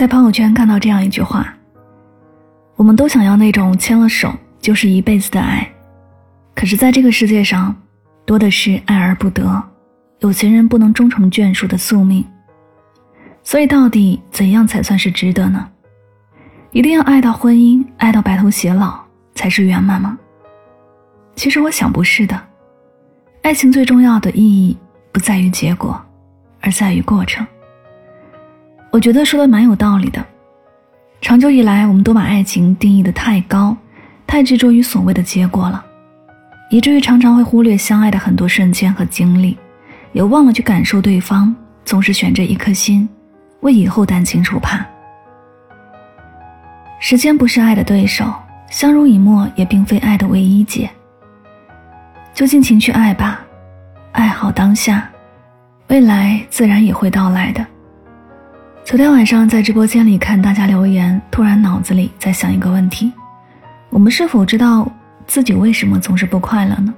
在朋友圈看到这样一句话：“我们都想要那种牵了手就是一辈子的爱，可是，在这个世界上，多的是爱而不得，有情人不能终成眷属的宿命。所以，到底怎样才算是值得呢？一定要爱到婚姻，爱到白头偕老才是圆满吗？其实，我想不是的。爱情最重要的意义不在于结果，而在于过程。”我觉得说的蛮有道理的。长久以来，我们都把爱情定义的太高，太执着于所谓的结果了，以至于常常会忽略相爱的很多瞬间和经历，也忘了去感受对方。总是悬着一颗心，为以后担惊受怕。时间不是爱的对手，相濡以沫也并非爱的唯一解。就尽情去爱吧，爱好当下，未来自然也会到来的。昨天晚上在直播间里看大家留言，突然脑子里在想一个问题：我们是否知道自己为什么总是不快乐呢？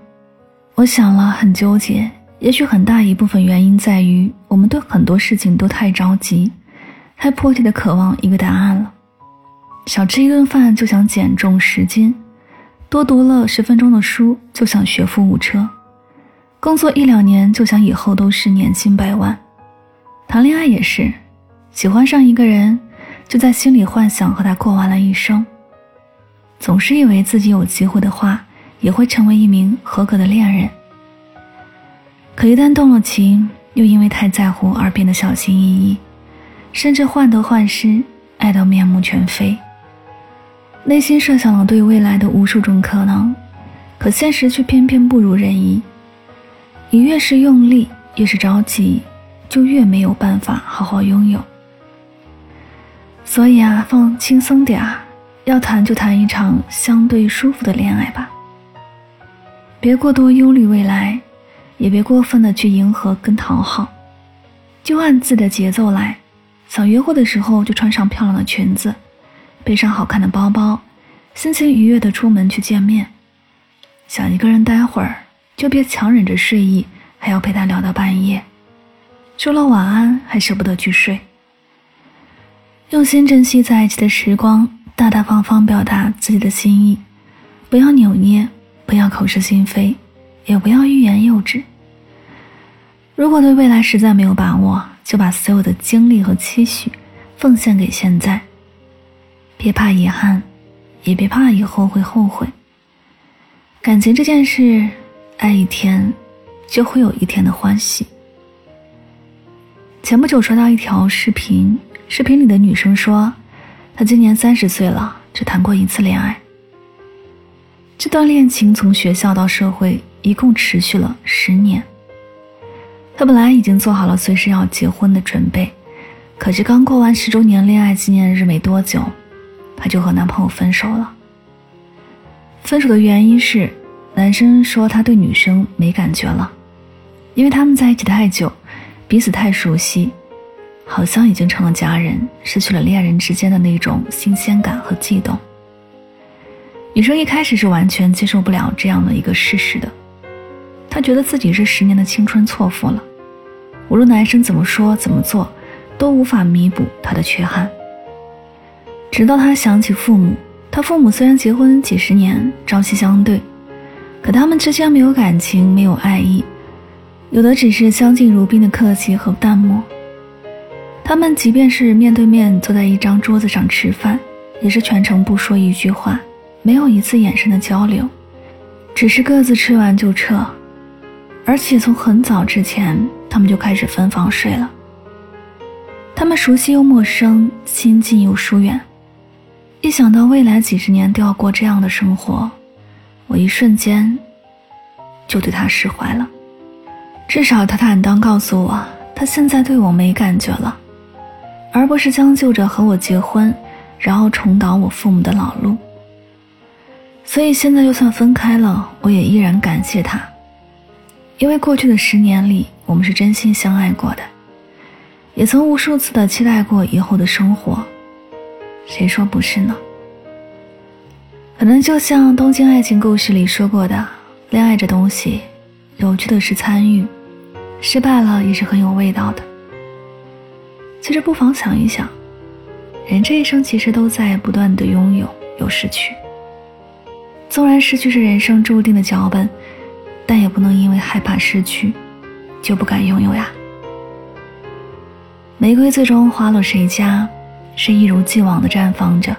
我想了很纠结，也许很大一部分原因在于我们对很多事情都太着急，太迫切的渴望一个答案了。少吃一顿饭就想减重十斤，多读了十分钟的书就想学富五车，工作一两年就想以后都是年薪百万，谈恋爱也是。喜欢上一个人，就在心里幻想和他过完了一生。总是以为自己有机会的话，也会成为一名合格的恋人。可一旦动了情，又因为太在乎而变得小心翼翼，甚至患得患失，爱到面目全非。内心设想了对未来的无数种可能，可现实却偏偏不如人意。你越是用力，越是着急，就越没有办法好好拥有。所以啊，放轻松点儿，要谈就谈一场相对舒服的恋爱吧。别过多忧虑未来，也别过分的去迎合跟讨好，就按自己的节奏来。想约会的时候就穿上漂亮的裙子，背上好看的包包，心情愉悦的出门去见面。想一个人待会儿，就别强忍着睡意，还要陪他聊到半夜。说了晚安还舍不得去睡。用心珍惜在一起的时光，大大方方表达自己的心意，不要扭捏，不要口是心非，也不要欲言又止。如果对未来实在没有把握，就把所有的精力和期许奉献给现在。别怕遗憾，也别怕以后会后悔。感情这件事，爱一天，就会有一天的欢喜。前不久刷到一条视频。视频里的女生说：“她今年三十岁了，只谈过一次恋爱。这段恋情从学校到社会，一共持续了十年。她本来已经做好了随时要结婚的准备，可是刚过完十周年恋爱纪念日没多久，她就和男朋友分手了。分手的原因是，男生说他对女生没感觉了，因为他们在一起太久，彼此太熟悉。”好像已经成了家人，失去了恋人之间的那种新鲜感和悸动。女生一开始是完全接受不了这样的一个事实的，她觉得自己这十年的青春错付了，无论男生怎么说怎么做，都无法弥补她的缺憾。直到她想起父母，她父母虽然结婚几十年，朝夕相对，可他们之间没有感情，没有爱意，有的只是相敬如宾的客气和淡漠。他们即便是面对面坐在一张桌子上吃饭，也是全程不说一句话，没有一次眼神的交流，只是各自吃完就撤。而且从很早之前，他们就开始分房睡了。他们熟悉又陌生，亲近又疏远。一想到未来几十年都要过这样的生活，我一瞬间就对他释怀了。至少他坦荡告诉我，他现在对我没感觉了，而不是将就着和我结婚，然后重蹈我父母的老路。所以现在就算分开了，我也依然感谢他，因为过去的十年里，我们是真心相爱过的，也曾无数次的期待过以后的生活。谁说不是呢？可能就像《东京爱情故事》里说过的，恋爱这东西，有趣的是参与，失败了也是很有味道的。其实不妨想一想，人这一生其实都在不断的拥有，有失去。纵然失去是人生注定的脚本，但也不能因为害怕失去，就不敢拥有呀。玫瑰最终花落谁家？是一如既往的绽放着，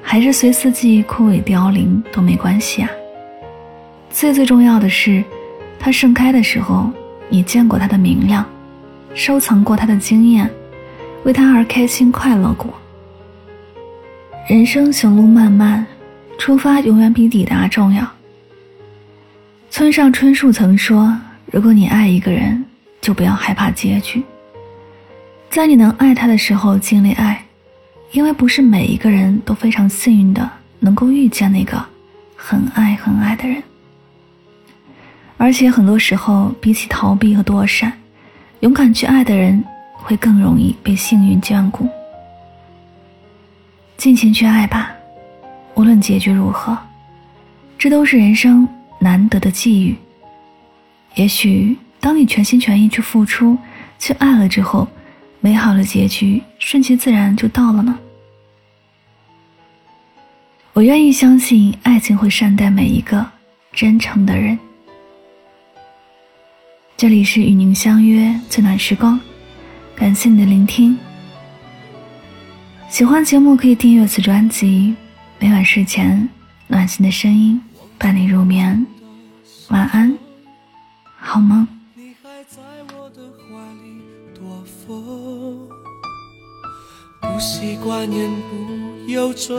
还是随四季枯萎凋零都没关系啊。最最重要的是，它盛开的时候，你见过它的明亮，收藏过它的惊艳，为他而开心快乐过。人生行路漫漫。出发永远比抵达重要。村上春树曾说：“如果你爱一个人，就不要害怕结局。在你能爱他的时候尽力爱，因为不是每一个人都非常幸运的能够遇见那个很爱很爱的人。而且很多时候，比起逃避和躲闪，勇敢去爱的人会更容易被幸运眷顾。尽情去爱吧。”无论结局如何，这都是人生难得的际遇。也许当你全心全意去付出、去爱了之后，美好的结局顺其自然就到了呢。我愿意相信爱情会善待每一个真诚的人。这里是与您相约最暖时光，感谢你的聆听。喜欢节目可以订阅此专辑。每晚睡前，暖心的声音伴你入眠，晚安，好梦。你还在我的怀里躲风，不习惯言不由衷，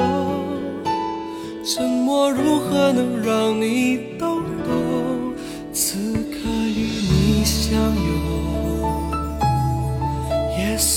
沉默如何能让你懂懂？此刻与你相拥，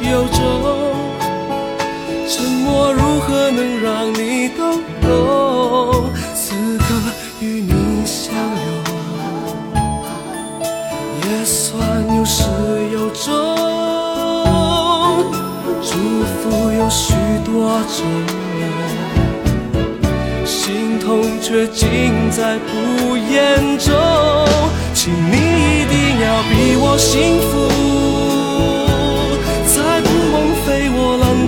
由衷，沉默如何能让你懂？此刻与你相拥，也算有始有终，祝福有许多种。心痛却尽在不言中，请你一定要比我幸福，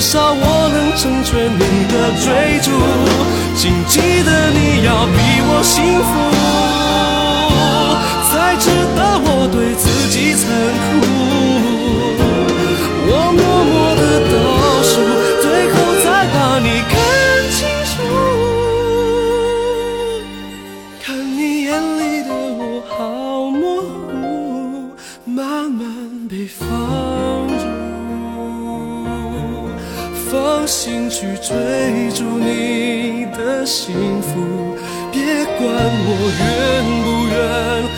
至少我能成全你的追逐，请记得你要比我幸福，才值得我对自己残酷。追逐你的幸福别管我愿不愿